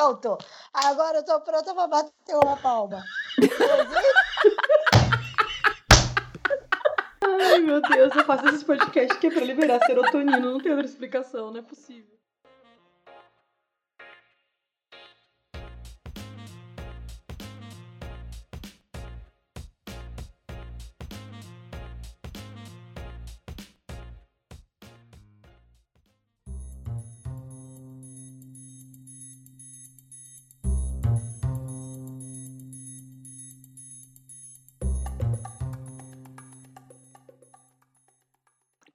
Pronto. Agora eu tô pronta pra bater uma palma. Ai, meu Deus, eu faço esse podcast que é pra liberar serotonina, não tem outra explicação, não é possível.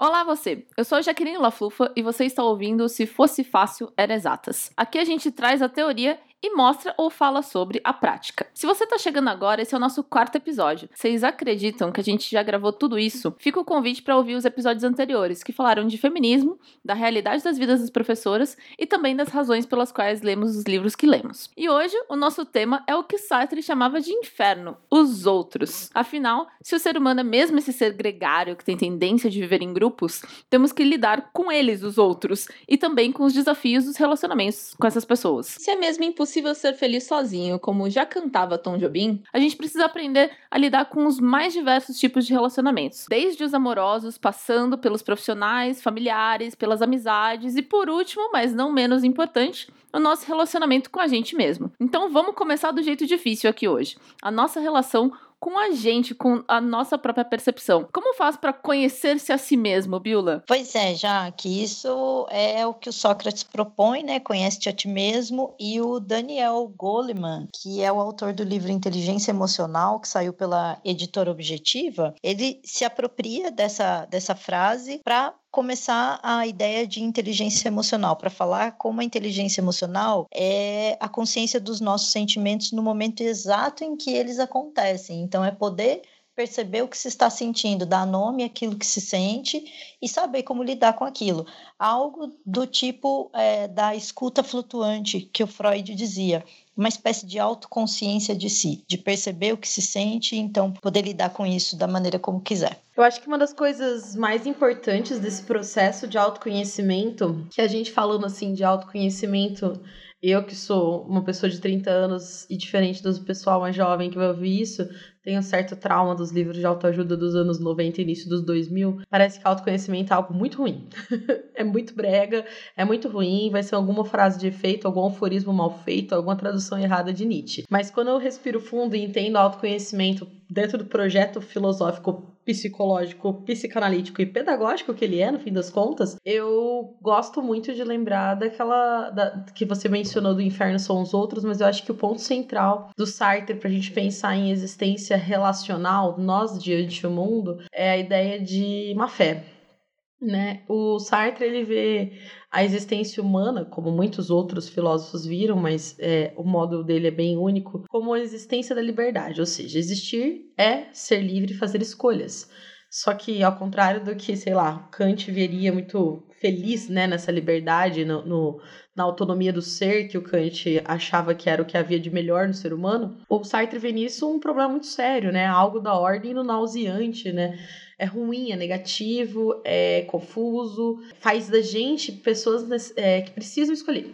Olá você, eu sou a Jaqueline Laflufa e você está ouvindo Se Fosse Fácil Era Exatas. Aqui a gente traz a teoria e mostra ou fala sobre a prática. Se você está chegando agora, esse é o nosso quarto episódio. Vocês acreditam que a gente já gravou tudo isso? Fica o convite para ouvir os episódios anteriores, que falaram de feminismo, da realidade das vidas das professoras e também das razões pelas quais lemos os livros que lemos. E hoje, o nosso tema é o que Sartre chamava de inferno, os outros. Afinal, se o ser humano é mesmo esse ser gregário que tem tendência de viver em grupos, temos que lidar com eles, os outros, e também com os desafios dos relacionamentos com essas pessoas. Se é mesmo impossível impossível ser feliz sozinho, como já cantava Tom Jobim, a gente precisa aprender a lidar com os mais diversos tipos de relacionamentos, desde os amorosos, passando pelos profissionais, familiares, pelas amizades e por último, mas não menos importante, o nosso relacionamento com a gente mesmo. Então vamos começar do jeito difícil aqui hoje. A nossa relação com a gente, com a nossa própria percepção. Como faz para conhecer-se a si mesmo, Biola? Pois é, já que isso é o que o Sócrates propõe, né? Conhece-te a ti mesmo. E o Daniel Goleman, que é o autor do livro Inteligência Emocional, que saiu pela editora Objetiva, ele se apropria dessa, dessa frase para começar a ideia de inteligência emocional, para falar como a inteligência emocional é a consciência dos nossos sentimentos no momento exato em que eles acontecem. Então, é poder perceber o que se está sentindo, dar nome àquilo que se sente e saber como lidar com aquilo. Algo do tipo é, da escuta flutuante que o Freud dizia uma espécie de autoconsciência de si, de perceber o que se sente e então poder lidar com isso da maneira como quiser. Eu acho que uma das coisas mais importantes desse processo de autoconhecimento, que a gente falando assim de autoconhecimento, eu que sou uma pessoa de 30 anos e diferente do pessoal mais jovem que vai ouvir isso, tenho um certo trauma dos livros de autoajuda dos anos 90 e início dos 2000. Parece que autoconhecimento é algo muito ruim. é muito brega, é muito ruim, vai ser alguma frase de efeito, algum aforismo mal feito, alguma tradução errada de Nietzsche. Mas quando eu respiro fundo e entendo autoconhecimento dentro do projeto filosófico psicológico, psicanalítico e pedagógico que ele é, no fim das contas, eu gosto muito de lembrar daquela da, que você mencionou do inferno são os outros, mas eu acho que o ponto central do Sartre pra gente pensar em existência relacional, nós diante do mundo, é a ideia de má fé. Né? O Sartre ele vê a existência humana, como muitos outros filósofos viram, mas é, o modo dele é bem único, como a existência da liberdade, ou seja, existir é ser livre e fazer escolhas. Só que, ao contrário do que, sei lá, Kant veria muito feliz né, nessa liberdade, no, no, na autonomia do ser, que o Kant achava que era o que havia de melhor no ser humano, o Sartre vê nisso um problema muito sério, né? Algo da ordem do nauseante, né? É ruim, é negativo, é confuso, faz da gente pessoas é, que precisam escolher.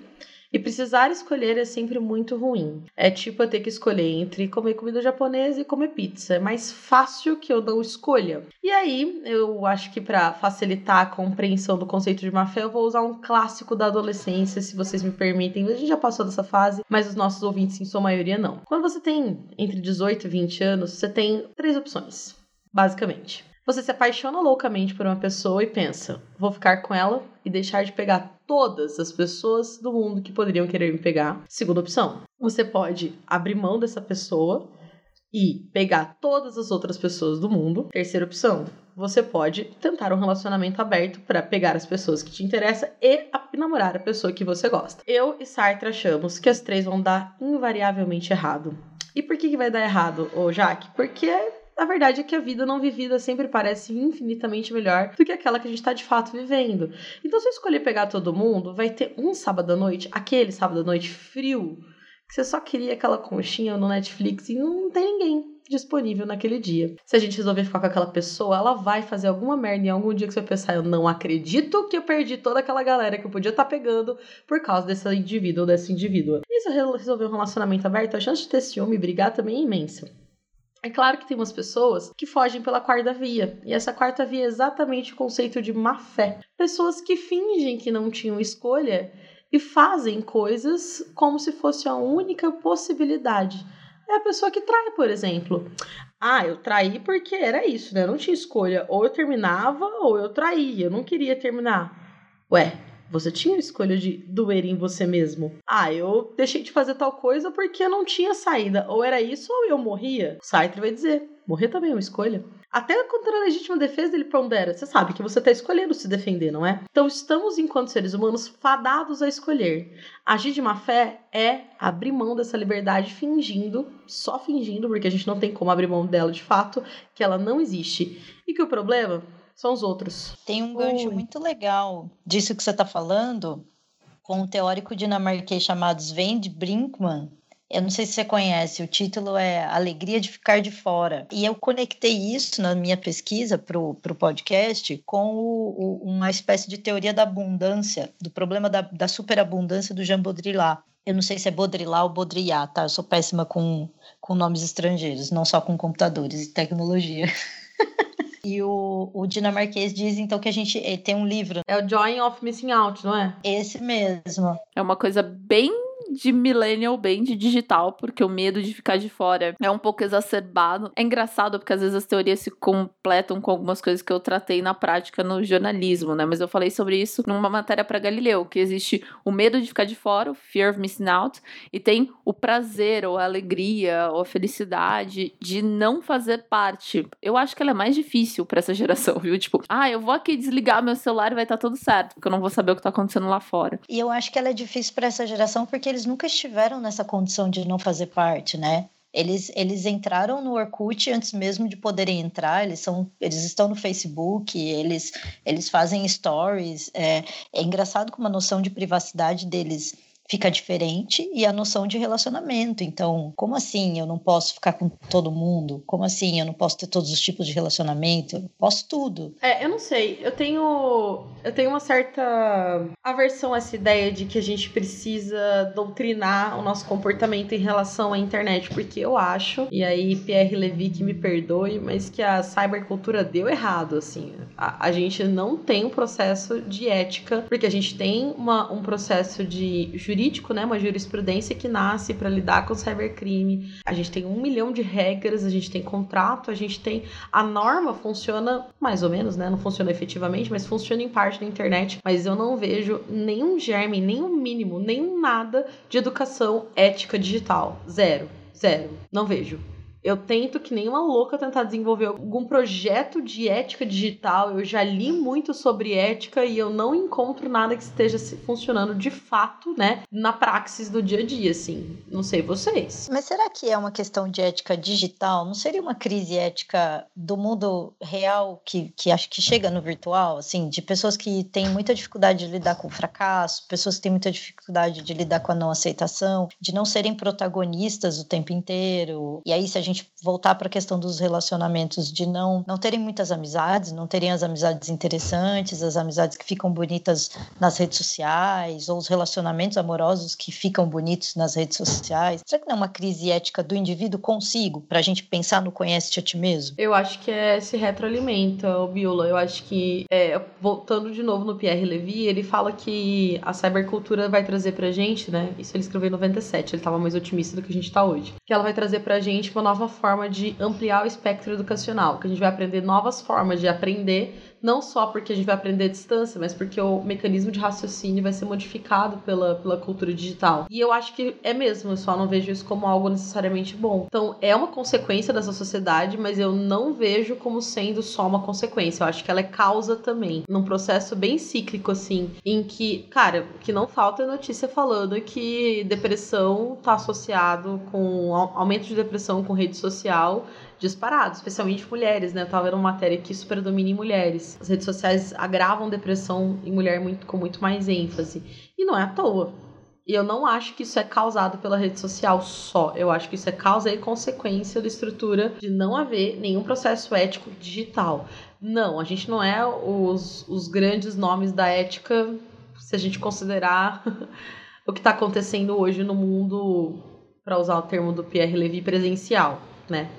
E precisar escolher é sempre muito ruim. É tipo eu ter que escolher entre comer comida japonesa e comer pizza. É mais fácil que eu não escolha. E aí, eu acho que para facilitar a compreensão do conceito de má fé, eu vou usar um clássico da adolescência, se vocês me permitem. A gente já passou dessa fase, mas os nossos ouvintes, em sua maioria, não. Quando você tem entre 18 e 20 anos, você tem três opções, basicamente. Você se apaixona loucamente por uma pessoa e pensa: vou ficar com ela e deixar de pegar todas as pessoas do mundo que poderiam querer me pegar. Segunda opção: você pode abrir mão dessa pessoa e pegar todas as outras pessoas do mundo. Terceira opção: você pode tentar um relacionamento aberto para pegar as pessoas que te interessam e namorar a pessoa que você gosta. Eu e Sartre achamos que as três vão dar invariavelmente errado. E por que, que vai dar errado, ô Jaque? Porque a verdade é que a vida não vivida sempre parece infinitamente melhor do que aquela que a gente está de fato vivendo. Então, se eu escolher pegar todo mundo, vai ter um sábado à noite, aquele sábado à noite frio, que você só queria aquela conchinha no Netflix e não tem ninguém disponível naquele dia. Se a gente resolver ficar com aquela pessoa, ela vai fazer alguma merda em algum dia que você vai pensar, eu não acredito que eu perdi toda aquela galera que eu podia estar tá pegando por causa desse indivíduo ou dessa indivídua. E se resolver um relacionamento aberto, a chance de ter ciúme e brigar também é imensa. É claro que tem umas pessoas que fogem pela quarta via, e essa quarta via é exatamente o conceito de má fé. Pessoas que fingem que não tinham escolha e fazem coisas como se fosse a única possibilidade. É a pessoa que trai, por exemplo. Ah, eu traí porque era isso, né? Eu não tinha escolha. Ou eu terminava ou eu traía. Eu não queria terminar. Ué, você tinha a escolha de doer em você mesmo. Ah, eu deixei de fazer tal coisa porque não tinha saída. Ou era isso ou eu morria. Sartre vai dizer: morrer também é uma escolha. Até contra a legítima defesa ele pondera. Você sabe que você está escolhendo se defender, não é? Então estamos, enquanto seres humanos, fadados a escolher. Agir de má fé é abrir mão dessa liberdade fingindo, só fingindo, porque a gente não tem como abrir mão dela de fato, que ela não existe. E que o problema são os outros. Tem um gancho Ui. muito legal disso que você está falando, com um teórico dinamarquês chamado Sven Brinkmann. Eu não sei se você conhece, o título é Alegria de Ficar de Fora. E eu conectei isso na minha pesquisa para o podcast com o, o, uma espécie de teoria da abundância, do problema da, da superabundância do Jean Baudrillard. Eu não sei se é Baudrillard ou Baudrillard, tá? Eu sou péssima com, com nomes estrangeiros, não só com computadores e tecnologia. E o, o dinamarquês diz então que a gente eh, tem um livro. É o Joy of Missing Out, não é? Esse mesmo. É uma coisa bem de millennial bem de digital, porque o medo de ficar de fora é um pouco exacerbado. É engraçado porque às vezes as teorias se completam com algumas coisas que eu tratei na prática no jornalismo, né? Mas eu falei sobre isso numa matéria para Galileu, que existe o medo de ficar de fora, o fear of missing out, e tem o prazer ou a alegria ou a felicidade de não fazer parte. Eu acho que ela é mais difícil para essa geração, viu? Tipo, ah, eu vou aqui desligar meu celular e vai estar tá tudo certo, porque eu não vou saber o que tá acontecendo lá fora. E eu acho que ela é difícil para essa geração porque eles eles nunca estiveram nessa condição de não fazer parte, né? Eles, eles entraram no Orkut antes mesmo de poderem entrar, eles, são, eles estão no Facebook, eles, eles fazem stories. É, é engraçado como a noção de privacidade deles fica diferente e a noção de relacionamento. Então, como assim eu não posso ficar com todo mundo? Como assim eu não posso ter todos os tipos de relacionamento? Eu posso tudo. É, eu não sei. Eu tenho eu tenho uma certa aversão a essa ideia de que a gente precisa doutrinar o nosso comportamento em relação à internet, porque eu acho, e aí Pierre Levy que me perdoe, mas que a cybercultura deu errado, assim. A, a gente não tem um processo de ética, porque a gente tem uma, um processo de jurídico jurídico, né, uma jurisprudência que nasce para lidar com o cybercrime. A gente tem um milhão de regras, a gente tem contrato, a gente tem. A norma funciona mais ou menos, né? Não funciona efetivamente, mas funciona em parte na internet. Mas eu não vejo nenhum germe, nenhum mínimo, nenhum nada de educação ética digital. Zero. Zero. Não vejo. Eu tento, que nem uma louca, tentar desenvolver algum projeto de ética digital. Eu já li muito sobre ética e eu não encontro nada que esteja funcionando de fato, né, na praxis do dia a dia, assim. Não sei vocês. Mas será que é uma questão de ética digital? Não seria uma crise ética do mundo real que, que acho que chega no virtual, assim, de pessoas que têm muita dificuldade de lidar com o fracasso, pessoas que têm muita dificuldade de lidar com a não aceitação, de não serem protagonistas o tempo inteiro. E aí, se a gente gente voltar para a questão dos relacionamentos, de não, não terem muitas amizades, não terem as amizades interessantes, as amizades que ficam bonitas nas redes sociais, ou os relacionamentos amorosos que ficam bonitos nas redes sociais. Será que não é uma crise ética do indivíduo consigo, para a gente pensar no conhece-te a ti mesmo? Eu acho que é, se retroalimenta, o Biola. Eu acho que, é, voltando de novo no Pierre Levy, ele fala que a cybercultura vai trazer pra gente, né? Isso ele escreveu em 97, ele estava mais otimista do que a gente está hoje. Que ela vai trazer pra gente uma nova nova forma de ampliar o espectro educacional, que a gente vai aprender novas formas de aprender não só porque a gente vai aprender à distância, mas porque o mecanismo de raciocínio vai ser modificado pela, pela cultura digital. E eu acho que é mesmo, eu só não vejo isso como algo necessariamente bom. Então, é uma consequência dessa sociedade, mas eu não vejo como sendo só uma consequência. Eu acho que ela é causa também, num processo bem cíclico, assim, em que, cara, que não falta notícia falando que depressão tá associado com aumento de depressão com rede social disparado, especialmente mulheres, né? Eu tava vendo uma matéria que isso predomina em mulheres. As redes sociais agravam depressão em mulher muito, com muito mais ênfase. E não é à toa. E eu não acho que isso é causado pela rede social só. Eu acho que isso é causa e consequência da estrutura de não haver nenhum processo ético digital. Não, a gente não é os, os grandes nomes da ética se a gente considerar o que está acontecendo hoje no mundo, para usar o termo do Pierre Levy, presencial, né?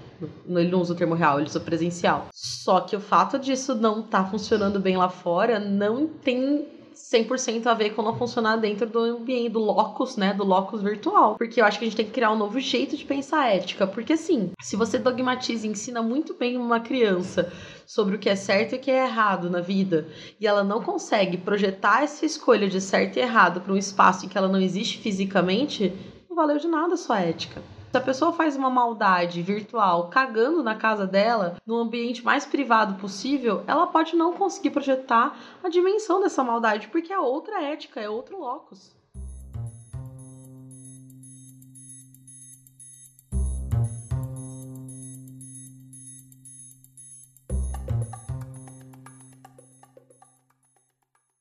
Ele não usa o termo real, ele usa presencial. Só que o fato disso não tá funcionando bem lá fora não tem 100% a ver com não funcionar dentro do ambiente, do locus, né, do locus virtual. Porque eu acho que a gente tem que criar um novo jeito de pensar ética. Porque assim, se você dogmatiza e ensina muito bem uma criança sobre o que é certo e o que é errado na vida, e ela não consegue projetar essa escolha de certo e errado para um espaço em que ela não existe fisicamente, não valeu de nada a sua ética. Se a pessoa faz uma maldade virtual cagando na casa dela, no ambiente mais privado possível, ela pode não conseguir projetar a dimensão dessa maldade, porque é outra ética, é outro locus.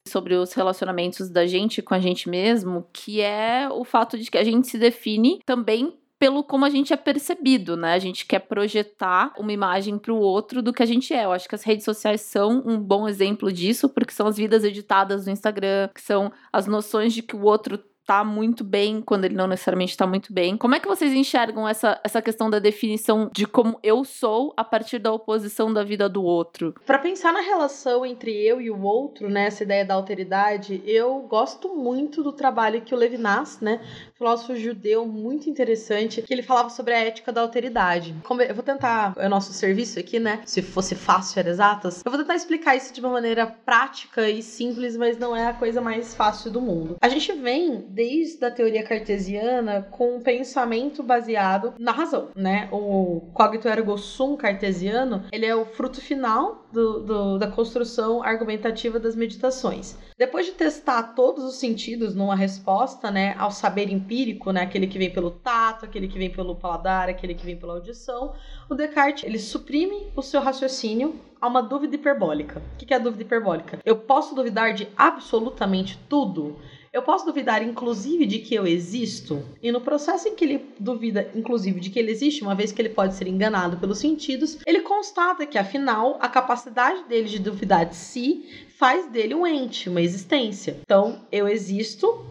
sobre os relacionamentos da gente com a gente mesmo, que é o fato de que a gente se define também pelo como a gente é percebido, né? A gente quer projetar uma imagem para o outro do que a gente é. Eu acho que as redes sociais são um bom exemplo disso, porque são as vidas editadas no Instagram, que são as noções de que o outro tá muito bem quando ele não necessariamente tá muito bem. Como é que vocês enxergam essa, essa questão da definição de como eu sou a partir da oposição da vida do outro? Para pensar na relação entre eu e o outro, né, essa ideia da alteridade, eu gosto muito do trabalho que o Levinas, né, filósofo judeu muito interessante, que ele falava sobre a ética da alteridade. Como eu vou tentar, é o nosso serviço aqui, né, se fosse fácil era exatas, eu vou tentar explicar isso de uma maneira prática e simples, mas não é a coisa mais fácil do mundo. A gente vem desde a teoria cartesiana com um pensamento baseado na razão, né? O cogito ergo sum cartesiano, ele é o fruto final do, do, da construção argumentativa das meditações. Depois de testar todos os sentidos numa resposta, né, ao saber empírico, né, aquele que vem pelo tato, aquele que vem pelo paladar, aquele que vem pela audição, o Descartes ele suprime o seu raciocínio a uma dúvida hiperbólica. O que é a dúvida hiperbólica? Eu posso duvidar de absolutamente tudo? Eu posso duvidar, inclusive, de que eu existo, e no processo em que ele duvida, inclusive, de que ele existe, uma vez que ele pode ser enganado pelos sentidos, ele constata que, afinal, a capacidade dele de duvidar de si faz dele um ente, uma existência. Então, eu existo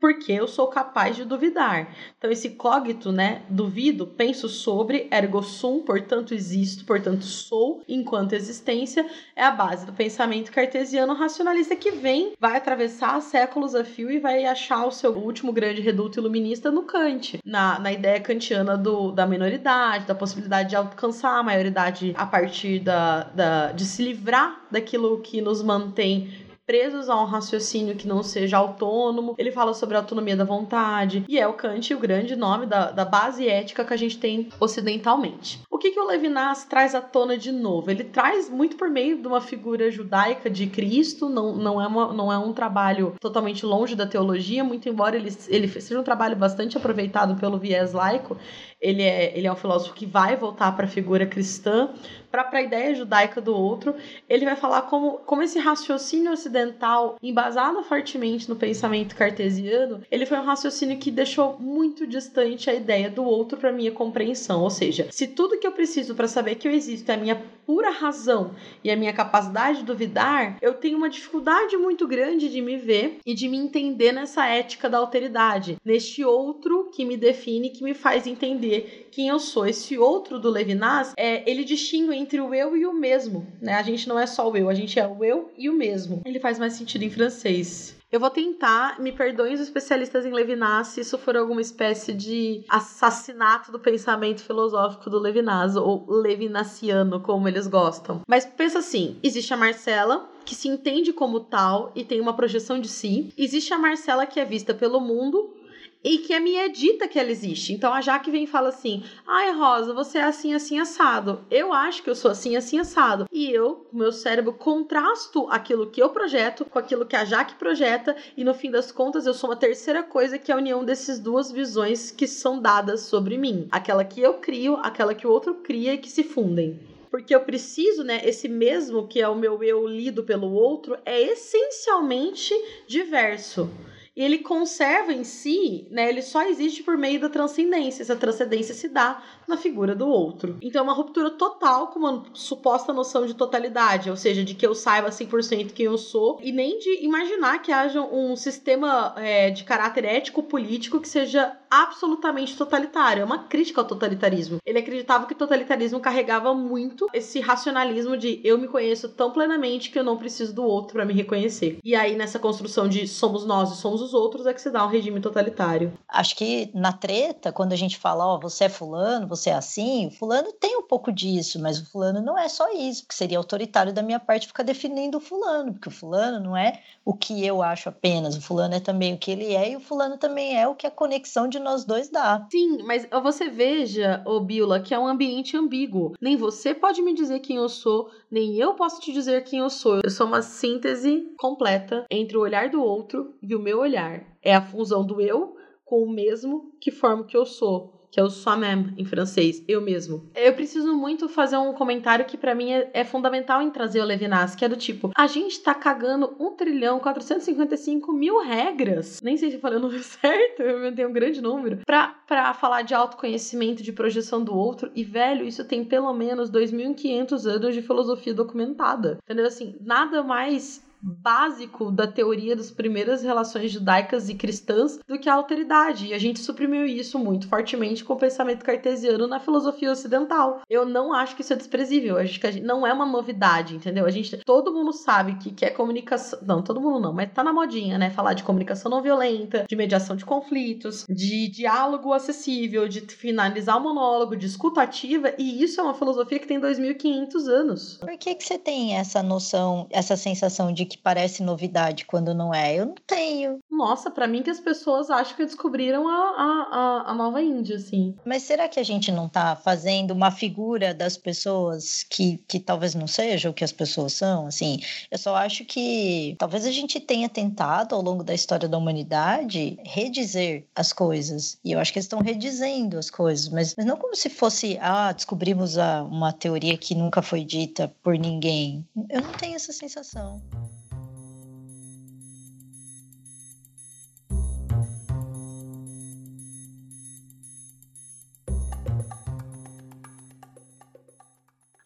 porque eu sou capaz de duvidar. Então, esse cogito, né? Duvido, penso sobre, ergo sum, portanto existo, portanto sou, enquanto existência, é a base do pensamento cartesiano racionalista que vem, vai atravessar séculos a fio e vai achar o seu último grande reduto iluminista no Kant, na, na ideia kantiana do, da minoridade, da possibilidade de alcançar a maioridade a partir da, da, de se livrar daquilo que nos mantém presos a um raciocínio que não seja autônomo. Ele fala sobre a autonomia da vontade. E é o Kant o grande nome da, da base ética que a gente tem ocidentalmente. O que, que o Levinas traz à tona de novo? Ele traz muito por meio de uma figura judaica de Cristo, não, não, é, uma, não é um trabalho totalmente longe da teologia, muito embora ele, ele seja um trabalho bastante aproveitado pelo viés laico, ele é, ele é um filósofo que vai voltar para a figura cristã, para a ideia judaica do outro. Ele vai falar como, como esse raciocínio ocidental, embasado fortemente no pensamento cartesiano, ele foi um raciocínio que deixou muito distante a ideia do outro para minha compreensão. Ou seja, se tudo que eu preciso para saber que eu existo é a minha pura razão e a minha capacidade de duvidar, eu tenho uma dificuldade muito grande de me ver e de me entender nessa ética da alteridade, neste outro que me define, que me faz entender quem eu sou. Esse outro do Levinas, é, ele distingue entre o eu e o mesmo, né? A gente não é só o eu, a gente é o eu e o mesmo. Ele faz mais sentido em francês. Eu vou tentar, me perdoem os especialistas em Levinas se isso for alguma espécie de assassinato do pensamento filosófico do Levinas, ou levinasiano, como eles gostam. Mas pensa assim: existe a Marcela, que se entende como tal e tem uma projeção de si. Existe a Marcela que é vista pelo mundo e que a me é dita que ela existe. Então a Jaque vem e fala assim: ai, Rosa, você é assim, assim, assado. Eu acho que eu sou assim, assim, assado. E eu, meu cérebro, contrasto aquilo que eu projeto com aquilo que a Jaque projeta, e no fim das contas eu sou uma terceira coisa que é a união dessas duas visões que são dadas sobre mim: aquela que eu crio, aquela que o outro cria e que se fundem porque eu preciso, né? Esse mesmo que é o meu eu lido pelo outro é essencialmente diverso. E ele conserva em si, né? Ele só existe por meio da transcendência. Essa transcendência se dá na figura do outro. Então é uma ruptura total com uma suposta noção de totalidade, ou seja, de que eu saiba 100% quem eu sou, e nem de imaginar que haja um sistema é, de caráter ético-político que seja absolutamente totalitário. É uma crítica ao totalitarismo. Ele acreditava que o totalitarismo carregava muito esse racionalismo de eu me conheço tão plenamente que eu não preciso do outro para me reconhecer. E aí, nessa construção de somos nós e somos os outros, é que se dá um regime totalitário. Acho que na treta, quando a gente fala, ó, oh, você é fulano, você é assim, o fulano tem um pouco disso, mas o fulano não é só isso, porque seria autoritário da minha parte ficar definindo o fulano, porque o fulano não é o que eu acho apenas, o fulano é também o que ele é e o fulano também é o que a conexão de nós dois dá. Sim, mas você veja, ô Biola, que é um ambiente ambíguo. Nem você pode me dizer quem eu sou, nem eu posso te dizer quem eu sou. Eu sou uma síntese completa entre o olhar do outro e o meu olhar. É a fusão do eu com o mesmo que forma o que eu sou que é o soi-même em francês, eu mesmo. Eu preciso muito fazer um comentário que para mim é, é, fundamental em trazer o Levinas, que é do tipo, a gente tá cagando 1 trilhão 455 mil regras, nem sei se eu falei o número certo, eu tenho um grande número, pra, pra falar de autoconhecimento, de projeção do outro, e velho, isso tem pelo menos 2.500 anos de filosofia documentada, entendeu? Assim, nada mais básico da teoria das primeiras relações judaicas e cristãs do que a alteridade. E a gente suprimiu isso muito fortemente com o pensamento cartesiano na filosofia ocidental. Eu não acho que isso é desprezível. Acho que não é uma novidade, entendeu? A gente, todo mundo sabe que, que é comunicação. Não, todo mundo não, mas tá na modinha, né? Falar de comunicação não violenta, de mediação de conflitos, de diálogo acessível, de finalizar o monólogo, de escuta ativa. E isso é uma filosofia que tem 2.500 anos. Por que, que você tem essa noção, essa sensação de que parece novidade quando não é. Eu não tenho. Nossa, para mim que as pessoas acham que descobriram a, a, a, nova Índia, assim. Mas será que a gente não tá fazendo uma figura das pessoas que, que talvez não seja o que as pessoas são? Assim, eu só acho que talvez a gente tenha tentado ao longo da história da humanidade redizer as coisas. E eu acho que eles estão redizendo as coisas, mas, mas não como se fosse, ah, descobrimos a, uma teoria que nunca foi dita por ninguém. Eu não tenho essa sensação.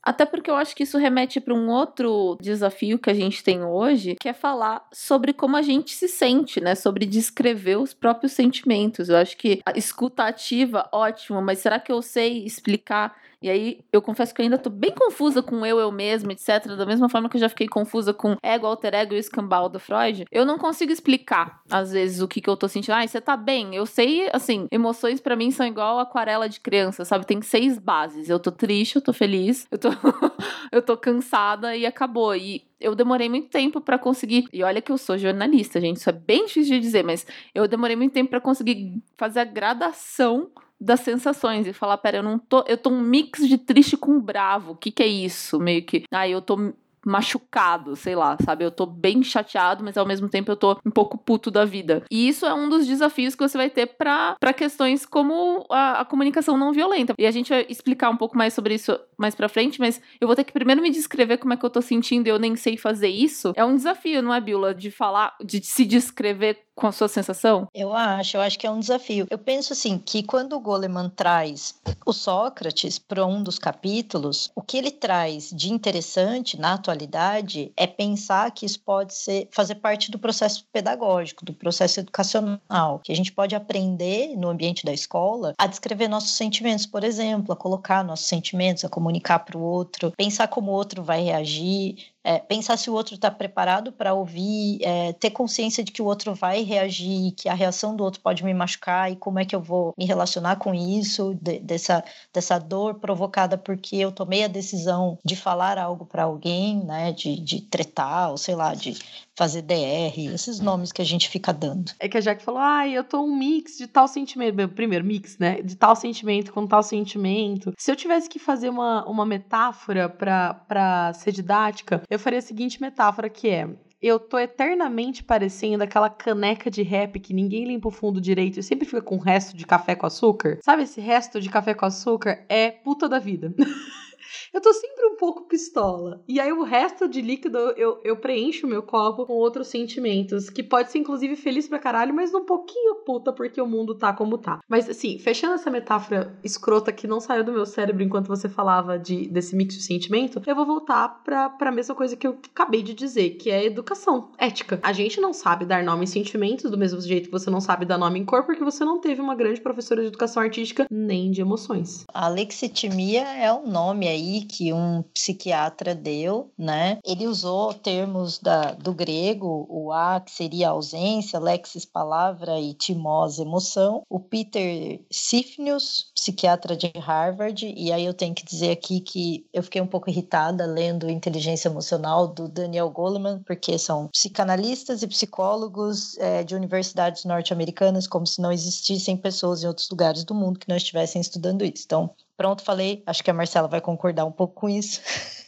Até porque eu acho que isso remete para um outro desafio que a gente tem hoje, que é falar sobre como a gente se sente, né? Sobre descrever os próprios sentimentos. Eu acho que a escuta ativa, ótimo, mas será que eu sei explicar e aí, eu confesso que eu ainda tô bem confusa com eu, eu mesma, etc. Da mesma forma que eu já fiquei confusa com ego, alter ego e escambau do Freud. Eu não consigo explicar, às vezes, o que, que eu tô sentindo. Ai, você tá bem? Eu sei, assim, emoções para mim são igual aquarela de criança, sabe? Tem seis bases. Eu tô triste, eu tô feliz, eu tô, eu tô cansada e acabou. E eu demorei muito tempo para conseguir. E olha que eu sou jornalista, gente, isso é bem difícil de dizer, mas eu demorei muito tempo para conseguir fazer a gradação das sensações e falar, pera, eu não tô, eu tô um mix de triste com bravo. O que que é isso? Meio que, ah, eu tô machucado, sei lá, sabe? Eu tô bem chateado, mas ao mesmo tempo eu tô um pouco puto da vida. E isso é um dos desafios que você vai ter para questões como a, a, comunicação não violenta. E a gente vai explicar um pouco mais sobre isso mais pra frente, mas eu vou ter que primeiro me descrever como é que eu tô sentindo e eu nem sei fazer isso. É um desafio, não é, Biola? De falar, de se descrever com a sua sensação? Eu acho, eu acho que é um desafio. Eu penso assim que quando o Goleman traz o Sócrates para um dos capítulos, o que ele traz de interessante na atualidade é pensar que isso pode ser fazer parte do processo pedagógico, do processo educacional, que a gente pode aprender no ambiente da escola a descrever nossos sentimentos, por exemplo, a colocar nossos sentimentos, a comunicar para o outro, pensar como o outro vai reagir, é, pensar se o outro está preparado para ouvir, é, ter consciência de que o outro vai reagir, que a reação do outro pode me machucar e como é que eu vou me relacionar com isso, de, dessa, dessa dor provocada porque eu tomei a decisão de falar algo para alguém, né, de, de tretar, ou sei lá, de fazer DR, esses nomes que a gente fica dando. É que a Jack falou, ah, eu tô um mix de tal sentimento, primeiro mix, né, de tal sentimento com tal sentimento. Se eu tivesse que fazer uma, uma metáfora para ser didática, eu faria a seguinte metáfora que é eu tô eternamente parecendo aquela caneca de rap que ninguém limpa o fundo direito e sempre fica com resto de café com açúcar. Sabe esse resto de café com açúcar? É puta da vida. eu tô sempre um pouco pistola. E aí o resto de líquido eu, eu preencho o meu copo com outros sentimentos, que pode ser inclusive feliz pra caralho, mas um pouquinho puta porque o mundo tá como tá. Mas assim, fechando essa metáfora escrota que não saiu do meu cérebro enquanto você falava de, desse mix de sentimento, eu vou voltar pra, pra mesma coisa que eu acabei de dizer, que é educação, ética. A gente não sabe dar nome em sentimentos do mesmo jeito que você não sabe dar nome em cor, porque você não teve uma grande professora de educação artística nem de emoções. A lexitimia é um nome aí que um psiquiatra deu, né? Ele usou termos da, do grego, o a, que seria ausência, lexis, palavra, e timós, emoção. O Peter Sifnius, psiquiatra de Harvard, e aí eu tenho que dizer aqui que eu fiquei um pouco irritada lendo Inteligência Emocional do Daniel Goleman, porque são psicanalistas e psicólogos é, de universidades norte-americanas, como se não existissem pessoas em outros lugares do mundo que não estivessem estudando isso. Então, pronto, falei. Acho que a Marcela vai concordar um pouco com isso.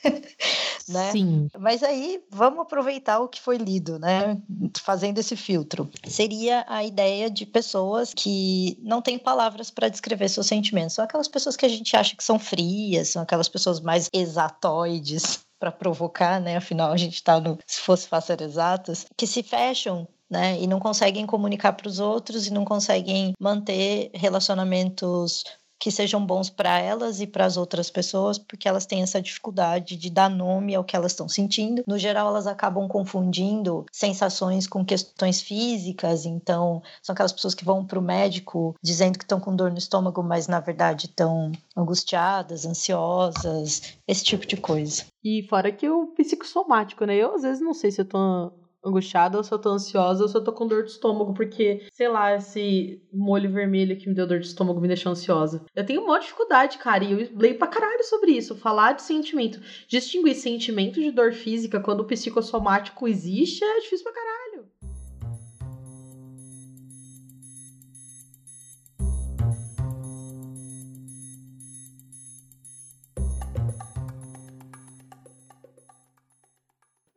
né? Sim. Mas aí vamos aproveitar o que foi lido, né? Fazendo esse filtro. Seria a ideia de pessoas que não têm palavras para descrever seus sentimentos. São aquelas pessoas que a gente acha que são frias, são aquelas pessoas mais exatoides para provocar, né? Afinal, a gente está no se fosse fazer exatas, que se fecham né? E não conseguem comunicar para os outros e não conseguem manter relacionamentos que sejam bons para elas e para as outras pessoas, porque elas têm essa dificuldade de dar nome ao que elas estão sentindo. No geral, elas acabam confundindo sensações com questões físicas, então são aquelas pessoas que vão para o médico dizendo que estão com dor no estômago, mas na verdade estão angustiadas, ansiosas, esse tipo de coisa. E fora que o psicossomático, né? Eu às vezes não sei se eu tô angustiada, ou se eu tô ansiosa, ou se eu tô com dor de estômago, porque, sei lá, esse molho vermelho que me deu dor de estômago me deixou ansiosa. Eu tenho uma dificuldade, cara, e eu leio pra caralho sobre isso. Falar de sentimento, distinguir sentimento de dor física quando o psicossomático existe é difícil pra caralho.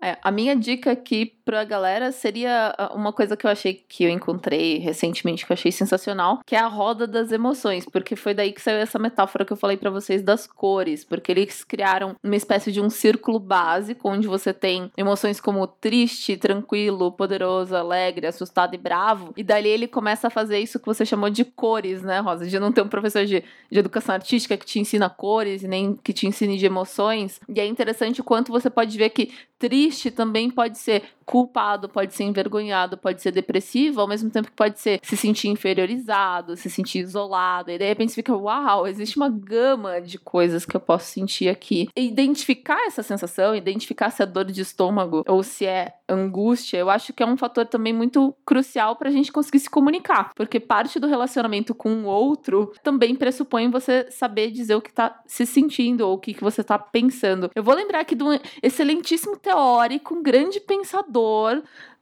É, a minha dica aqui pra galera seria ah, uma coisa que eu achei que eu encontrei recentemente, que eu achei sensacional, que é a roda das emoções, porque foi daí que saiu essa metáfora que eu falei para vocês das cores, porque eles criaram uma espécie de um círculo básico onde você tem emoções como triste, tranquilo, poderoso, alegre, assustado e bravo, e dali ele começa a fazer isso que você chamou de cores, né, Rosa? De não ter um professor de, de educação artística que te ensina cores e nem que te ensine de emoções. E é interessante o quanto você pode ver que triste também pode ser culpado, pode ser envergonhado, pode ser depressivo, ao mesmo tempo que pode ser se sentir inferiorizado, se sentir isolado. E de repente fica, uau, existe uma gama de coisas que eu posso sentir aqui. E identificar essa sensação, identificar se é dor de estômago ou se é angústia, eu acho que é um fator também muito crucial pra gente conseguir se comunicar. Porque parte do relacionamento com o outro também pressupõe você saber dizer o que tá se sentindo ou o que, que você tá pensando. Eu vou lembrar aqui de um excelentíssimo teórico, um grande pensador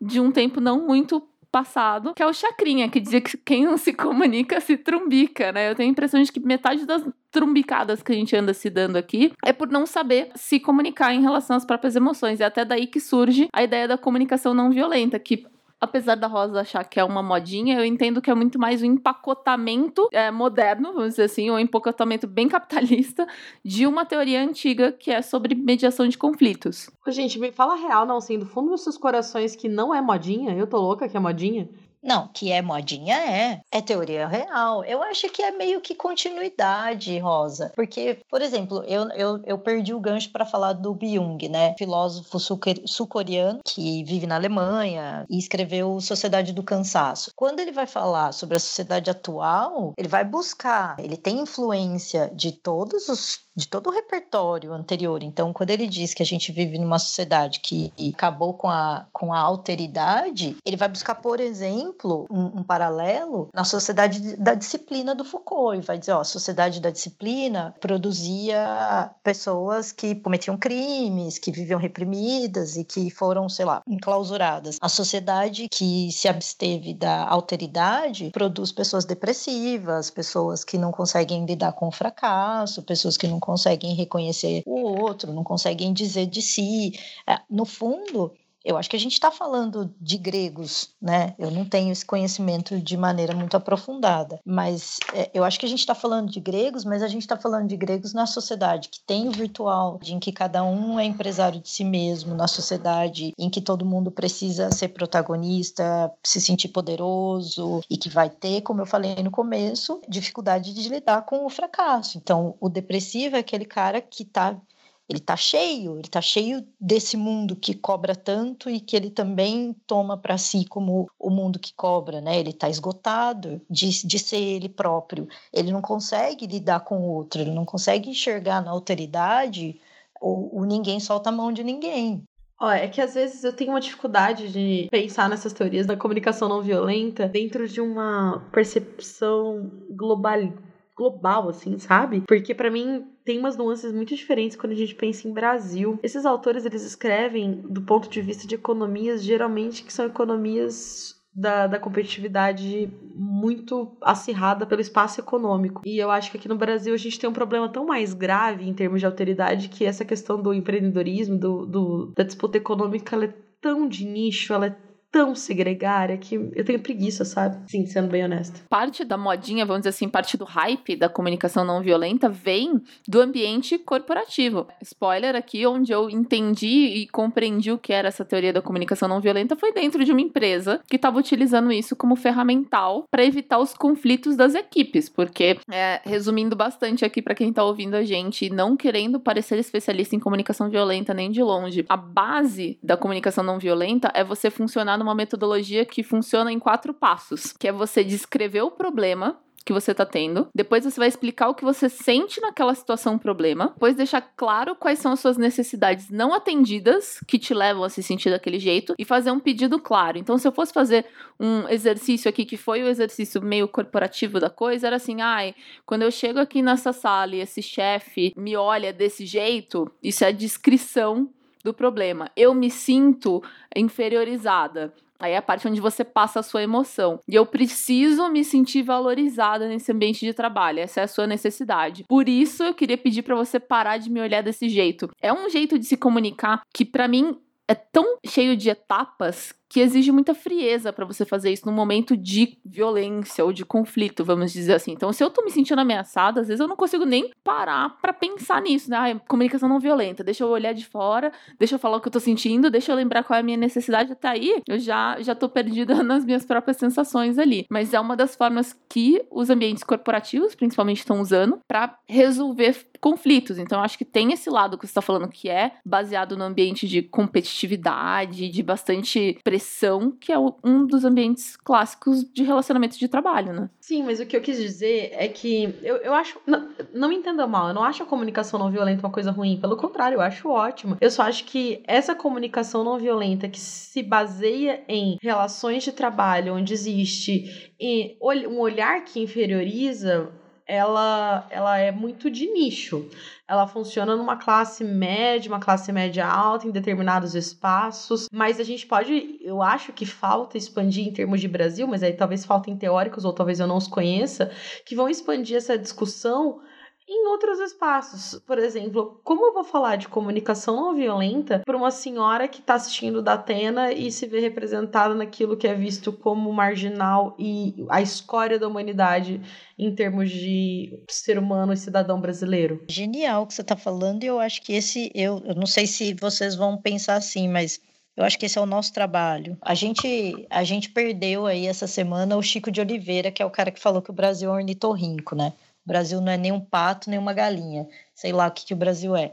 de um tempo não muito passado, que é o Chacrinha, que dizia que quem não se comunica se trumbica, né? Eu tenho a impressão de que metade das trumbicadas que a gente anda se dando aqui é por não saber se comunicar em relação às próprias emoções. É até daí que surge a ideia da comunicação não violenta, que apesar da Rosa achar que é uma modinha, eu entendo que é muito mais um empacotamento é, moderno, vamos dizer assim, um empacotamento bem capitalista de uma teoria antiga que é sobre mediação de conflitos. Gente, me fala real, não, assim, do fundo dos seus corações que não é modinha, eu tô louca que é modinha. Não, que é modinha é. É teoria real. Eu acho que é meio que continuidade, Rosa. Porque, por exemplo, eu, eu, eu perdi o gancho para falar do Byung, né? Filósofo sul-coreano que vive na Alemanha e escreveu Sociedade do Cansaço. Quando ele vai falar sobre a sociedade atual, ele vai buscar, ele tem influência de todos os de todo o repertório anterior. Então, quando ele diz que a gente vive numa sociedade que acabou com a, com a alteridade, ele vai buscar, por exemplo, um, um paralelo na sociedade da disciplina do Foucault. E vai dizer, ó, a sociedade da disciplina produzia pessoas que cometiam crimes, que viviam reprimidas e que foram, sei lá, enclausuradas. A sociedade que se absteve da alteridade produz pessoas depressivas, pessoas que não conseguem lidar com o fracasso, pessoas que não conseguem reconhecer o outro, não conseguem dizer de si. É, no fundo, Eu acho que a gente está falando de gregos, né? Eu não tenho esse conhecimento de maneira muito aprofundada, mas é, eu acho que a gente está falando de gregos, mas a gente está falando de gregos na sociedade que tem o virtual, em que cada um é empresário de si mesmo, na sociedade em que todo mundo precisa ser protagonista, se sentir poderoso e que vai ter, como eu falei no começo, dificuldade de lidar com o fracasso. Então, o depressivo é aquele cara que está ele está cheio, ele está cheio desse mundo que cobra tanto e que ele também toma para si como o mundo que cobra, né? Ele está esgotado de, de ser ele próprio. Ele não consegue lidar com o outro, ele não consegue enxergar na alteridade o, ninguém solta a mão de ninguém. Olha, é que às vezes eu tenho uma dificuldade de pensar nessas teorias da comunicação não violenta dentro de uma percepção global global, assim, sabe? Porque para mim tem umas nuances muito diferentes quando a gente pensa em Brasil. Esses autores, eles escrevem do ponto de vista de economias, geralmente que são economias da, da, competitividade muito acirrada pelo espaço econômico. E eu acho que aqui no Brasil a gente tem um problema tão mais grave em termos de alteridade que essa questão do empreendedorismo, do, do da disputa econômica, ela é tão de nicho, ela é tão segregária que eu tenho preguiça, sabe? Sim, sendo bem honesta. Parte da modinha, vamos dizer assim, parte do hype da comunicação não violenta vem do ambiente corporativo. Spoiler aqui, onde eu entendi e compreendi o que era essa teoria da comunicação não violenta foi dentro de uma empresa que estava utilizando isso como ferramental para evitar os conflitos das equipes, porque, é, resumindo bastante aqui para quem está ouvindo a gente, não querendo parecer especialista em comunicação violenta nem de longe, a base da comunicação não violenta é você funcionar numa metodologia que funciona em quatro passos, que é você descrever o problema, que você está tendo. Depois você vai explicar o que você sente naquela situação problema. Depois deixar claro quais são as suas necessidades não atendidas que te levam a se sentir daquele jeito e fazer um pedido claro. Então, se eu fosse fazer um exercício aqui que foi o exercício meio corporativo da coisa, era assim: ai, quando eu chego aqui nessa sala e esse chefe me olha desse jeito, isso é descrição do problema. Eu me sinto inferiorizada. Aí é a parte onde você passa a sua emoção. E eu preciso me sentir valorizada nesse ambiente de trabalho. Essa é a sua necessidade. Por isso eu queria pedir para você parar de me olhar desse jeito. É um jeito de se comunicar que para mim é tão cheio de etapas que exige muita frieza para você fazer isso num momento de violência ou de conflito, vamos dizer assim. Então, se eu tô me sentindo ameaçada, às vezes eu não consigo nem parar para pensar nisso, né? Ah, comunicação não violenta, deixa eu olhar de fora, deixa eu falar o que eu tô sentindo, deixa eu lembrar qual é a minha necessidade até aí, eu já já tô perdida nas minhas próprias sensações ali. Mas é uma das formas que os ambientes corporativos, principalmente, estão usando para resolver conflitos. Então, acho que tem esse lado que você está falando que é baseado no ambiente de competitividade, de bastante pressão pressão, que é um dos ambientes clássicos de relacionamento de trabalho, né? Sim, mas o que eu quis dizer é que eu, eu acho. Não, não me entenda mal, eu não acho a comunicação não violenta uma coisa ruim. Pelo contrário, eu acho ótimo. Eu só acho que essa comunicação não violenta que se baseia em relações de trabalho, onde existe um olhar que inferioriza ela, ela é muito de nicho. Ela funciona numa classe média, uma classe média alta, em determinados espaços. Mas a gente pode, eu acho que falta expandir em termos de Brasil, mas aí talvez faltem teóricos, ou talvez eu não os conheça, que vão expandir essa discussão em outros espaços. Por exemplo, como eu vou falar de comunicação não violenta para uma senhora que está assistindo da Atena e se vê representada naquilo que é visto como marginal e a escória da humanidade em termos de ser humano e cidadão brasileiro? Genial o que você está falando e eu acho que esse, eu, eu não sei se vocês vão pensar assim, mas eu acho que esse é o nosso trabalho. A gente, a gente perdeu aí essa semana o Chico de Oliveira, que é o cara que falou que o Brasil é ornitorrinco, né? O Brasil não é nem um pato, nem uma galinha sei lá o que, que o Brasil é.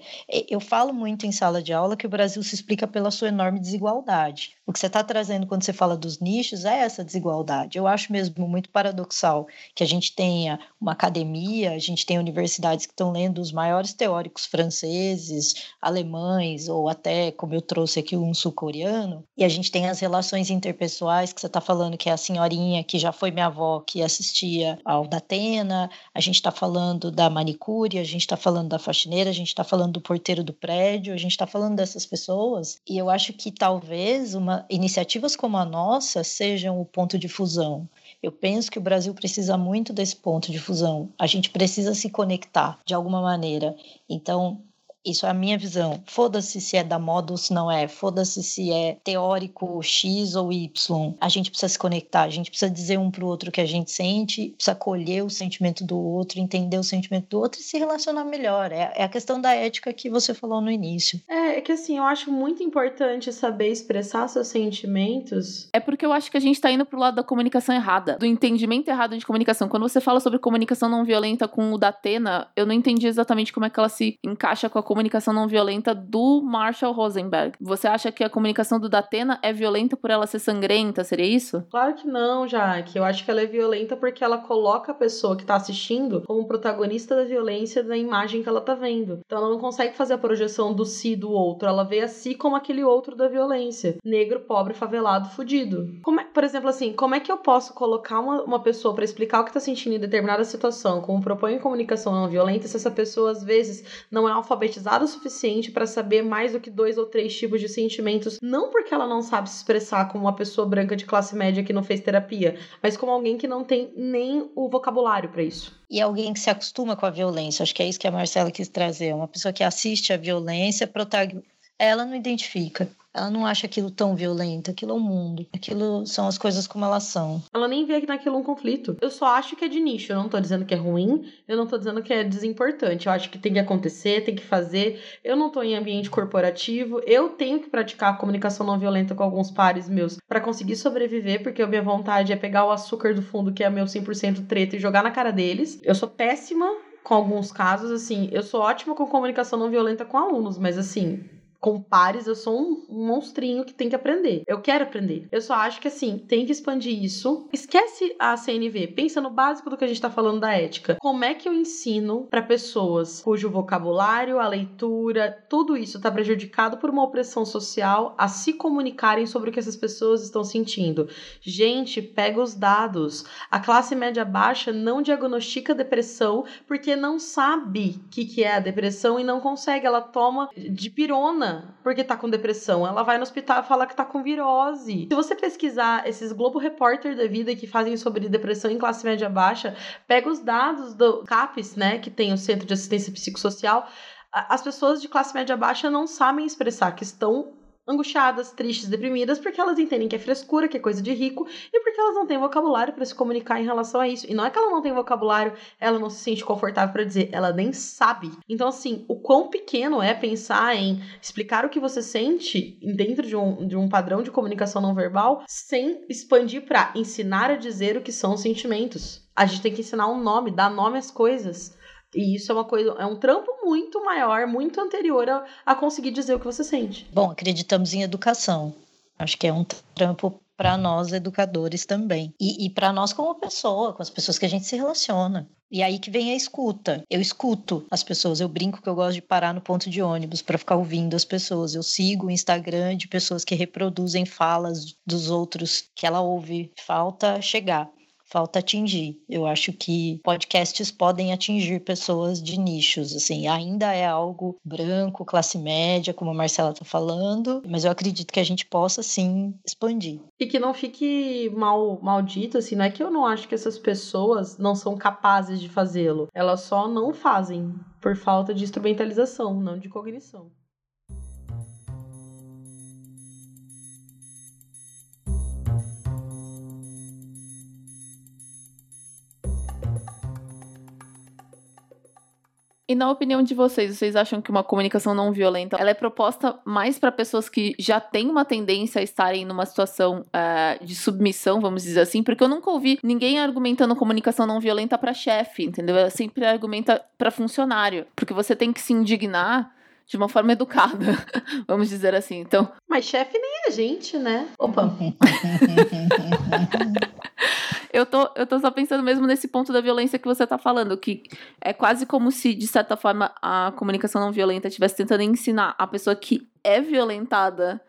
Eu falo muito em sala de aula que o Brasil se explica pela sua enorme desigualdade. O que você está trazendo quando você fala dos nichos é essa desigualdade. Eu acho mesmo muito paradoxal que a gente tenha uma academia, a gente tenha universidades que estão lendo os maiores teóricos franceses, alemães, ou até, como eu trouxe aqui, um sul-coreano, e a gente tem as relações interpessoais que você está falando, que é a senhorinha que já foi minha avó que assistia ao Datena, a gente está falando da manicure, a gente está falando da faxineira, a gente está falando do porteiro do prédio, a gente está falando dessas pessoas. E eu acho que talvez uma, iniciativas como a nossa sejam o ponto de fusão. Eu penso que o Brasil precisa muito desse ponto de fusão. A gente precisa se conectar de alguma maneira. Então, Isso é a minha visão. Foda-se se é da moda ou se não é. Foda-se se é teórico X ou Y. A gente precisa se conectar, a gente precisa dizer um pro outro o que a gente sente, precisa acolher o sentimento do outro, entender o sentimento do outro e se relacionar melhor. É, é a questão da ética que você falou no início. É, é que assim, eu acho muito importante saber expressar seus sentimentos. É porque eu acho que a gente tá indo pro lado da comunicação errada, do entendimento errado de comunicação. Quando você fala sobre comunicação não violenta com o da Atena, eu não entendi exatamente como é que ela se encaixa com a comunicação não violenta do Marshall Rosenberg. Você acha que a comunicação do Datena é violenta por ela ser sangrenta? Seria isso? Claro que não, Jaque. Eu acho que ela é violenta porque ela coloca a pessoa que tá assistindo como protagonista da violência da imagem que ela tá vendo. Então ela não consegue fazer a projeção do si do outro. Ela vê a si como aquele outro da violência. Negro, pobre, favelado, fudido. É, por exemplo, assim, como é que eu posso colocar uma, uma pessoa para explicar o que tá sentindo em determinada situação, como propõe comunicação não violenta, se essa pessoa às vezes não é alfabetizada o suficiente para saber mais do que dois ou três tipos de sentimentos, não porque ela não sabe se expressar como uma pessoa branca de classe média que não fez terapia, mas como alguém que não tem nem o vocabulário para isso. E alguém que se acostuma com a violência, acho que é isso que a Marcela quis trazer, uma pessoa que assiste a violência, ela não identifica. Ela não acha aquilo tão violento, aquilo é o mundo. Aquilo são as coisas como elas são. Ela nem vê naquilo um conflito. Eu só acho que é de nicho. Eu não tô dizendo que é ruim, eu não tô dizendo que é desimportante. Eu acho que tem que acontecer, tem que fazer. Eu não tô em ambiente corporativo. Eu tenho que praticar comunicação não violenta com alguns pares meus para conseguir sobreviver, porque a minha vontade é pegar o açúcar do fundo, que é meu 100% treta, e jogar na cara deles. Eu sou péssima com alguns casos, assim. Eu sou ótima com comunicação não violenta com alunos, mas assim com pares, eu sou um, monstrinho que tem que aprender. Eu quero aprender. Eu só acho que assim, tem que expandir isso. Esquece a CNV, pensa no básico do que a gente tá falando da ética. Como é que eu ensino para pessoas cujo vocabulário, a leitura, tudo isso tá prejudicado por uma opressão social a se comunicarem sobre o que essas pessoas estão sentindo? Gente, pega os dados. A classe média baixa não diagnostica depressão porque não sabe o que, que é a depressão e não consegue. Ela toma de porque tá com depressão. Ela vai no hospital e fala que tá com virose. Se você pesquisar esses Globo Repórter da vida que fazem sobre depressão em classe média baixa, pega os dados do CAPES, né, que tem o Centro de Assistência Psicossocial, as pessoas de classe média baixa não sabem expressar que estão angustiadas, tristes, deprimidas, porque elas entendem que é frescura, que é coisa de rico, e porque elas não têm vocabulário para se comunicar em relação a isso. E não é que ela não tem vocabulário, ela não se sente confortável para dizer, ela nem sabe. Então, assim, o quão pequeno é pensar em explicar o que você sente dentro de um, de um padrão de comunicação não verbal, sem expandir para ensinar a dizer o que são os sentimentos. A gente tem que ensinar um nome, dar nome às coisas. E isso é uma coisa, é um trampo muito maior, muito anterior a, a conseguir dizer o que você sente. Bom, acreditamos em educação. Acho que é um trampo para nós educadores também. E, e para nós como pessoa, com as pessoas que a gente se relaciona. E aí que vem a escuta. Eu escuto as pessoas, eu brinco que eu gosto de parar no ponto de ônibus para ficar ouvindo as pessoas. Eu sigo o Instagram de pessoas que reproduzem falas dos outros que ela ouve. Falta chegar falta atingir. Eu acho que podcasts podem atingir pessoas de nichos, assim, ainda é algo branco, classe média, como a Marcela está falando, mas eu acredito que a gente possa sim expandir. E que não fique mal maldito, assim, não é que eu não acho que essas pessoas não são capazes de fazê-lo, elas só não fazem por falta de instrumentalização, não de cognição. E na opinião de vocês, vocês acham que uma comunicação não violenta ela é proposta mais para pessoas que já têm uma tendência a estarem numa situação uh, de submissão, vamos dizer assim? Porque eu nunca ouvi ninguém argumentando comunicação não violenta para chefe, entendeu? É sempre argumenta para funcionário, porque você tem que se indignar de uma forma educada, vamos dizer assim. Então, mas chefe nem é gente, né? Opa. eu tô, eu tô só pensando mesmo nesse ponto da violência que você tá falando, que é quase como se, de certa forma, a comunicação não violenta estivesse tentando ensinar a pessoa que é violentada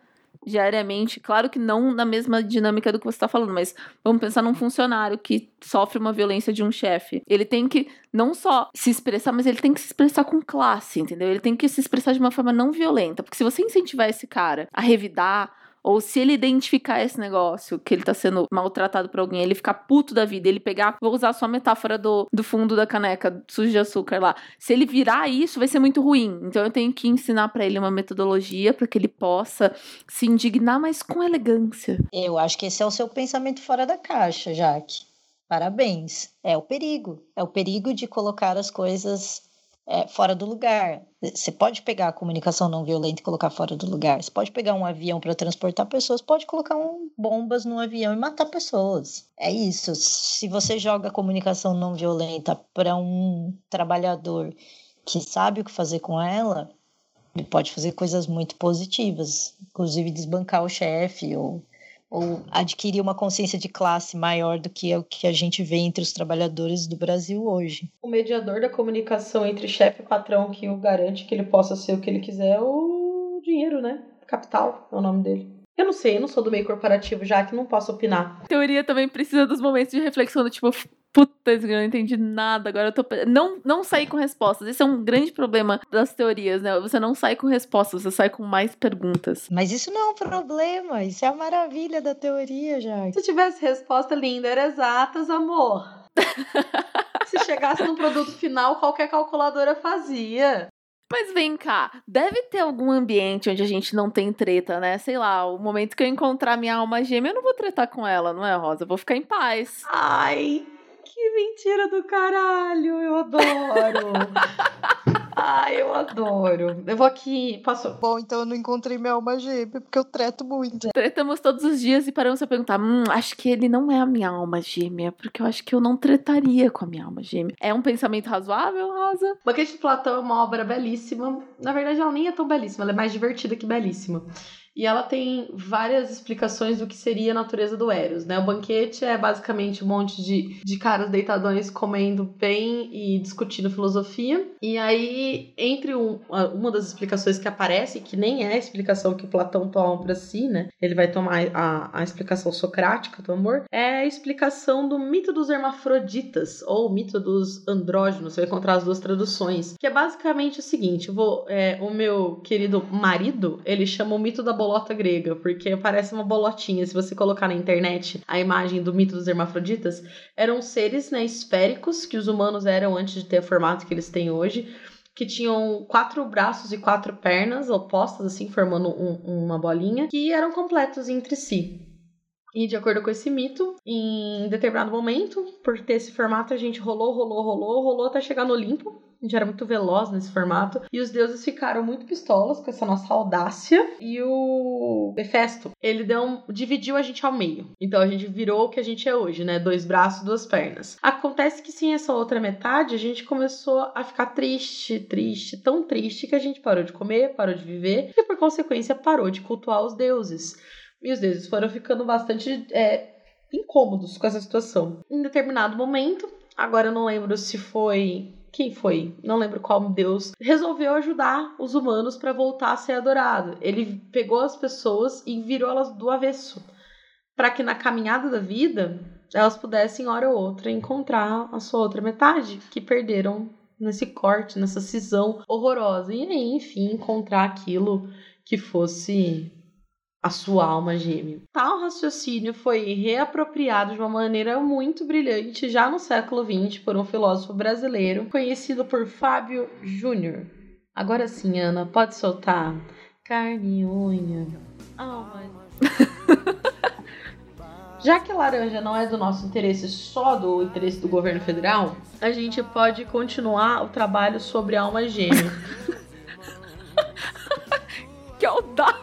diariamente. Claro que não na mesma dinâmica do que você está falando, mas vamos pensar num funcionário que sofre uma violência de um chefe. Ele tem que não só se expressar, mas ele tem que se expressar com classe, entendeu? Ele tem que se expressar de uma forma não violenta. Porque se você incentivar esse cara a revidar, Ou se ele identificar esse negócio, que ele tá sendo maltratado por alguém, ele ficar puto da vida, ele pegar, vou usar só a metáfora do, do fundo da caneca sujo de açúcar lá. Se ele virar isso, vai ser muito ruim. Então eu tenho que ensinar para ele uma metodologia para que ele possa se indignar, mas com elegância. Eu acho que esse é o seu pensamento fora da caixa, Jaque. Parabéns. É o perigo. É o perigo de colocar as coisas é, fora do lugar. Você pode pegar a comunicação não violenta e colocar fora do lugar. Você pode pegar um avião para transportar pessoas, pode colocar um, bombas no avião e matar pessoas. É isso. Se você joga a comunicação não violenta para um trabalhador que sabe o que fazer com ela, ele pode fazer coisas muito positivas, inclusive desbancar o chefe ou ou adquirir uma consciência de classe maior do que é o que a gente vê entre os trabalhadores do Brasil hoje. O mediador da comunicação entre chefe e patrão que o garante que ele possa ser o que ele quiser é o dinheiro, né? Capital é o nome dele. Eu não sei, eu não sou do meio corporativo, já que não posso opinar. Teoria também precisa dos momentos de reflexão do tipo, puta, eu não entendi nada, agora eu tô. Não, não sair com respostas. Esse é um grande problema das teorias, né? Você não sai com respostas, você sai com mais perguntas. Mas isso não é um problema, isso é a maravilha da teoria, já. Se tivesse resposta linda, era exatas, amor. Se chegasse no produto final, qualquer calculadora fazia. Mas vem cá, deve ter algum ambiente onde a gente não tem treta, né? Sei lá, o momento que eu encontrar minha alma gêmea, eu não vou tretar com ela, não é, Rosa? Eu vou ficar em paz. Ai, que mentira do caralho, eu adoro. Ai, eu adoro. Eu vou aqui, posso... Bom, então eu não encontrei minha alma gêmea, porque eu treto muito. Tretamos todos os dias e paramos a perguntar, hum, acho que ele não é a minha alma gêmea, porque eu acho que eu não tretaria com a minha alma gêmea. É um pensamento razoável, Rosa? Banquete de Platão é uma obra belíssima. Na verdade, ela nem é tão belíssima, ela é mais divertida que belíssima. E ela tem várias explicações do que seria a natureza do Eros, né? O banquete é basicamente um monte de, de caras deitadões comendo bem e discutindo filosofia. E aí, entre um, uma das explicações que aparece, que nem é a explicação que Platão toma para si, né? Ele vai tomar a, a explicação socrática do amor, é a explicação do mito dos hermafroditas, ou mito dos andrógenos. Você vai encontrar as duas traduções. Que é basicamente o seguinte: vou, é, o meu querido marido, ele chama o mito da bolota grega, porque parece uma bolotinha. Se você colocar na internet a imagem do mito dos hermafroditas, eram seres né, esféricos que os humanos eram antes de ter o formato que eles têm hoje que tinham quatro braços e quatro pernas opostas, assim, formando um, uma bolinha, que eram completos entre si. E de acordo com esse mito, em determinado momento, por ter esse formato, a gente rolou, rolou, rolou, rolou até chegar no Olimpo, a gente era muito veloz nesse formato. E os deuses ficaram muito pistolas com essa nossa audácia. E o Hefesto, ele deu um, dividiu a gente ao meio. Então a gente virou o que a gente é hoje, né? Dois braços, duas pernas. Acontece que sem essa outra metade, a gente começou a ficar triste, triste, tão triste que a gente parou de comer, parou de viver e por consequência parou de cultuar os deuses. E os deuses foram ficando bastante é, incômodos com essa situação. Em determinado momento, agora eu não lembro se foi quem foi? Não lembro qual Deus resolveu ajudar os humanos para voltar a ser adorado. Ele pegou as pessoas e virou elas do avesso, para que na caminhada da vida elas pudessem hora ou outra encontrar a sua outra metade que perderam nesse corte, nessa cisão horrorosa. E aí, enfim, encontrar aquilo que fosse a sua alma gêmea. Tal raciocínio foi reapropriado de uma maneira muito brilhante já no século XX por um filósofo brasileiro conhecido por Fábio Júnior. Agora sim, Ana, pode soltar carne e unha. Alma. Já que a laranja não é do nosso interesse, só do interesse do governo federal, a gente pode continuar o trabalho sobre alma gêmea. que audácia!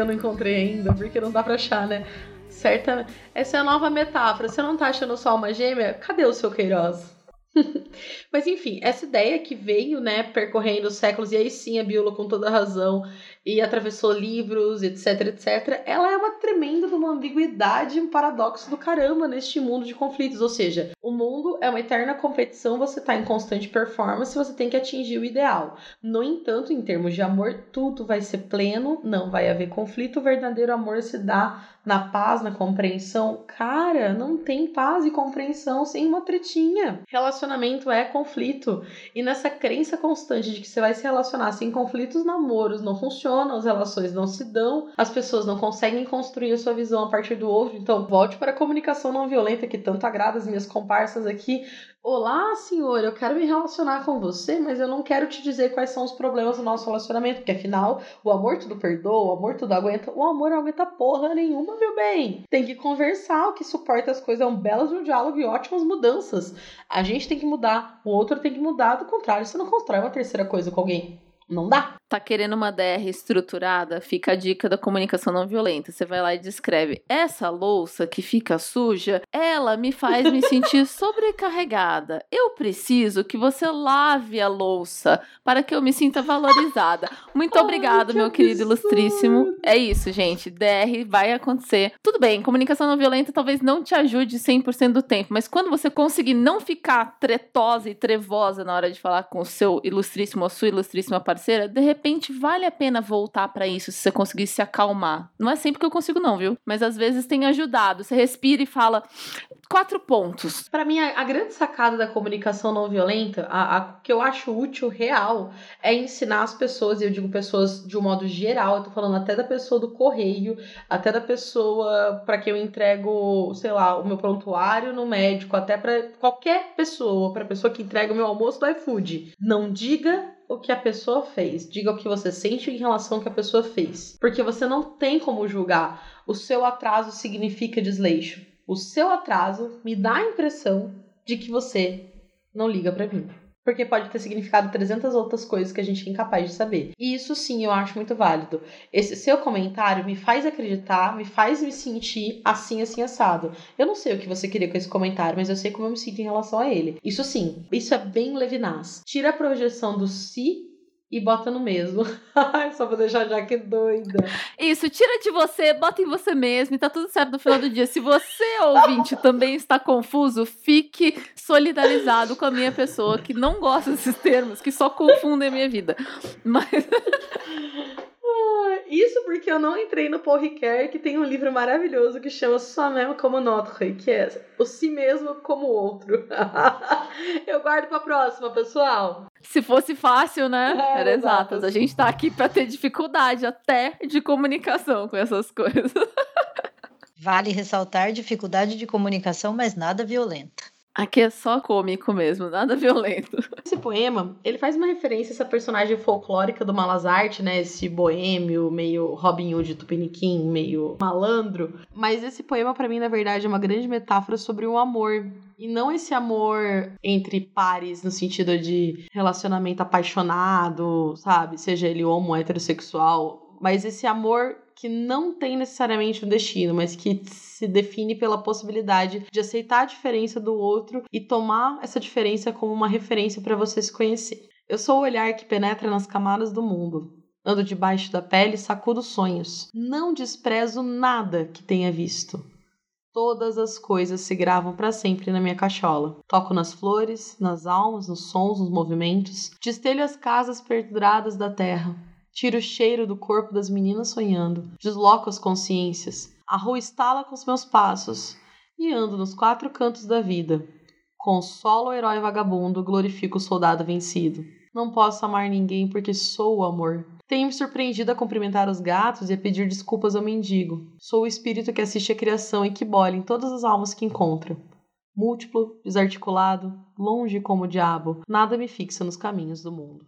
Eu não encontrei ainda, porque não dá pra achar, né? Certa. Essa é a nova metáfora. Você não tá achando só uma gêmea? Cadê o seu Queiroz? Mas enfim, essa ideia que veio, né, percorrendo os séculos, e aí sim a Bíblia com toda razão, e atravessou livros, etc, etc, ela é uma tremenda uma ambiguidade, um paradoxo do caramba neste mundo de conflitos. Ou seja, o mundo é uma eterna competição, você está em constante performance, você tem que atingir o ideal. No entanto, em termos de amor, tudo vai ser pleno, não vai haver conflito, o verdadeiro amor se dá na paz, na compreensão. Cara, não tem paz e compreensão sem uma tretinha. Relacionamento relacionamento é conflito. E nessa crença constante de que você vai se relacionar sem conflitos, namoros não funcionam, as relações não se dão, as pessoas não conseguem construir a sua visão a partir do outro. Então, volte para a comunicação não violenta que tanto agrada as minhas comparsas aqui. Olá, senhor, eu quero me relacionar com você, mas eu não quero te dizer quais são os problemas do nosso relacionamento, porque afinal, o amor tudo perdoa, o amor tudo aguenta, o amor não aguenta porra nenhuma, meu bem. Tem que conversar, o que suporta as coisas é um belo de um diálogo e ótimas mudanças. A gente tem que mudar, o outro tem que mudar, do contrário, você não constrói uma terceira coisa com alguém. Não dá. Tá querendo uma DR estruturada? Fica a dica da comunicação não violenta. Você vai lá e descreve: essa louça que fica suja, ela me faz me sentir sobrecarregada. Eu preciso que você lave a louça para que eu me sinta valorizada. Muito Ai, obrigado, que meu absurdo. querido ilustríssimo. É isso, gente. DR vai acontecer. Tudo bem, comunicação não violenta talvez não te ajude 100% do tempo, mas quando você conseguir não ficar tretosa e trevosa na hora de falar com o seu ilustríssimo ou sua ilustríssima parceira, de repente repente vale a pena voltar para isso se você conseguir se acalmar. Não é sempre que eu consigo, não, viu? Mas às vezes tem ajudado. Você respira e fala quatro pontos. Para mim, a, a, grande sacada da comunicação não violenta, a, a, que eu acho útil, real, é ensinar as pessoas, e eu digo pessoas de um modo geral, eu tô falando até da pessoa do correio, até da pessoa para que eu entrego, sei lá, o meu prontuário no médico, até para qualquer pessoa, para pessoa que entrega o meu almoço do iFood. Não diga o que a pessoa fez, diga o que você sente em relação ao que a pessoa fez. Porque você não tem como julgar. O seu atraso significa desleixo. O seu atraso me dá a impressão de que você não liga para mim porque pode ter significado 300 outras coisas que a gente é incapaz de saber. E isso sim eu acho muito válido. Esse seu comentário me faz acreditar, me faz me sentir assim, assim, assado. Eu não sei o que você queria com esse comentário, mas eu sei como eu me sinto em relação a ele. Isso sim, isso é bem Levinas. Tira a projeção do si e bota no mesmo. Só pra deixar a Jaque doida. Isso, tira de você, bota em você mesmo e tá tudo certo no final do dia. Se você, ouvinte, também está confuso, fique solidarizado com a minha pessoa que não gosta desses termos, que só confundem a minha vida. Mas. Isso porque eu não entrei no Paul Ricoeur, que tem um livro maravilhoso que chama Soi-même como notre, que é o si mesmo como outro. eu guardo pra próxima, pessoal. Se fosse fácil, né? É, Era exatas. A gente tá aqui pra ter dificuldade até de comunicação com essas coisas. vale ressaltar dificuldade de comunicação, mas nada violenta. Aqui é só cômico mesmo, nada violento. Esse poema, ele faz uma referência a essa personagem folclórica do Malazarte, né? Esse boêmio, meio Robin Hood Tupiniquim, meio malandro. Mas esse poema, para mim, na verdade, é uma grande metáfora sobre o amor. E não esse amor entre pares, no sentido de relacionamento apaixonado, sabe? Seja ele homo, heterossexual. Mas esse amor que não tem necessariamente um destino, mas que se define pela possibilidade de aceitar a diferença do outro e tomar essa diferença como uma referência para você se conhecer. Eu sou o olhar que penetra nas camadas do mundo. Ando debaixo da pele e sacudo sonhos. Não desprezo nada que tenha visto. Todas as coisas se gravam para sempre na minha cachola. Toco nas flores, nas almas, nos sons, nos movimentos. Destelho as casas perduradas da terra. Tiro o cheiro do corpo das meninas sonhando, desloco as consciências, a rua estala com os meus passos e ando nos quatro cantos da vida. Consolo o herói vagabundo, glorifico o soldado vencido. Não posso amar ninguém porque sou o amor. Tenho me surpreendido a cumprimentar os gatos e a pedir desculpas ao mendigo. Sou o espírito que assiste a criação e que bola em todas as almas que encontra. Múltiplo, desarticulado, longe como o diabo, nada me fixa nos caminhos do mundo.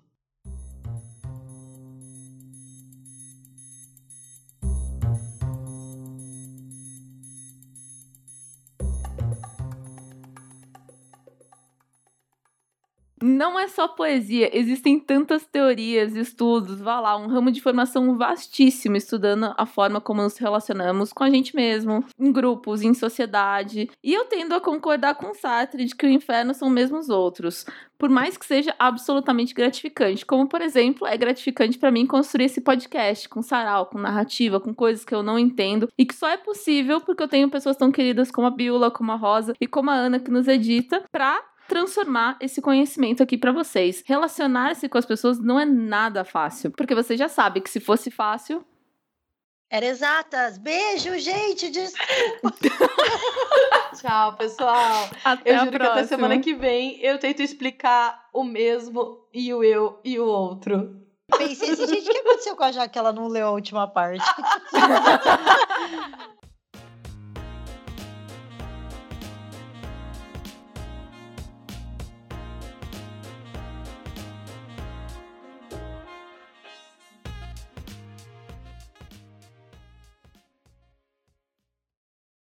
Não é só poesia, existem tantas teorias, estudos, vá lá, um ramo de formação vastíssimo estudando a forma como nos relacionamos com a gente mesmo, em grupos, em sociedade. E eu tendo a concordar com Sartre de que o inferno são mesmo os outros, por mais que seja absolutamente gratificante, como por exemplo, é gratificante para mim construir esse podcast com sarau, com narrativa, com coisas que eu não entendo e que só é possível porque eu tenho pessoas tão queridas como a Biola, como a Rosa e como a Ana que nos edita, para transformar esse conhecimento aqui para vocês. Relacionar-se com as pessoas não é nada fácil, porque você já sabe que se fosse fácil, Era exatas. Beijo, gente. Desculpa. Tchau, pessoal. Até eu a juro que até próxima. semana que vem eu tento explicar o mesmo e o eu e o outro. Pensei assim, gente, o que aconteceu com a Jaque? Ela não leu a última parte.